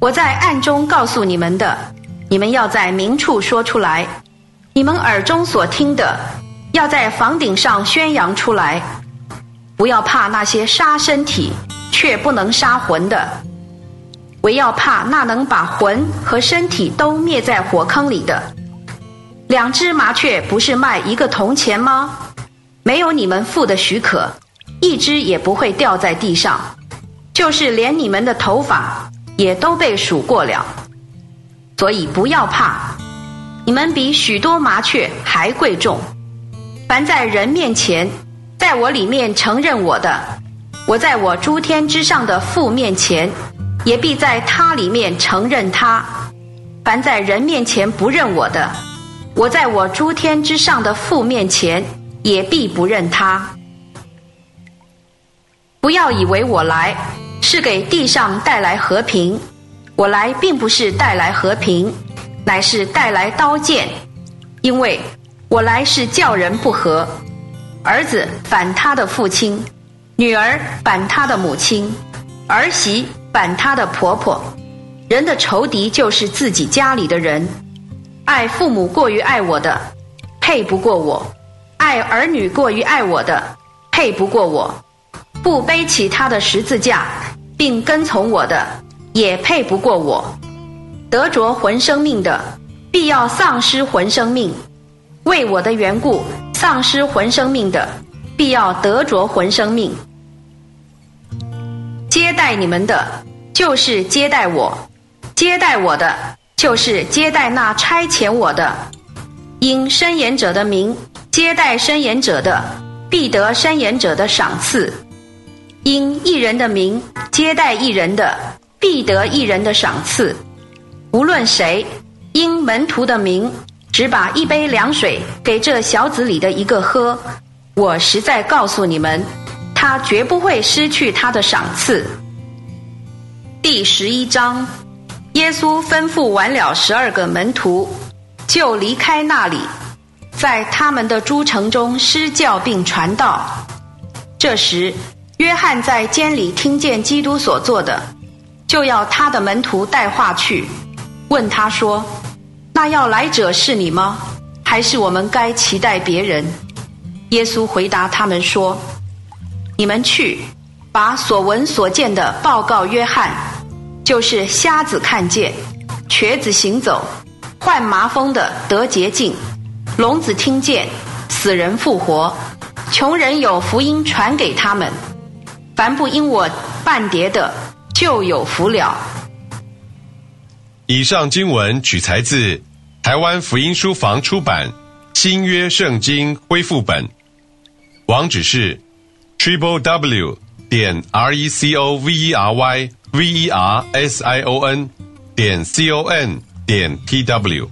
我在暗中告诉你们的，你们要在明处说出来；你们耳中所听的，要在房顶上宣扬出来。不要怕那些杀身体却不能杀魂的，唯要怕那能把魂和身体都灭在火坑里的。两只麻雀不是卖一个铜钱吗？没有你们父的许可，一只也不会掉在地上。就是连你们的头发也都被数过了，所以不要怕，你们比许多麻雀还贵重。凡在人面前，在我里面承认我的，我在我诸天之上的父面前，也必在他里面承认他。凡在人面前不认我的，我在我诸天之上的父面前，也必不认他。不要以为我来是给地上带来和平，我来并不是带来和平，乃是带来刀剑，因为我来是叫人不和。儿子反他的父亲，女儿反他的母亲，儿媳反他的婆婆。人的仇敌就是自己家里的人。爱父母过于爱我的，配不过我；爱儿女过于爱我的，配不过我；不背起他的十字架，并跟从我的，也配不过我。得着魂生命的，必要丧失魂生命；为我的缘故，丧失魂生命的，必要得着魂生命。接待你们的，就是接待我；接待我的。就是接待那差遣我的，因申言者的名接待申言者的，必得申言者的赏赐；因一人的名接待一人的，必得一人的赏赐。无论谁因门徒的名只把一杯凉水给这小子里的一个喝，我实在告诉你们，他绝不会失去他的赏赐。第十一章。耶稣吩咐完了十二个门徒，就离开那里，在他们的诸城中施教并传道。这时，约翰在监里听见基督所做的，就要他的门徒带话去，问他说：“那要来者是你吗？还是我们该期待别人？”耶稣回答他们说：“你们去，把所闻所见的报告约翰。”就是瞎子看见，瘸子行走，患麻风的得洁净，聋子听见，死人复活，穷人有福音传给他们。凡不因我半叠的，就有福了。以上经文取材自台湾福音书房出版《新约圣经恢复本》，网址是 triple w 点 r e c o v e r y。v e r s i o n 点 c o n 点 t w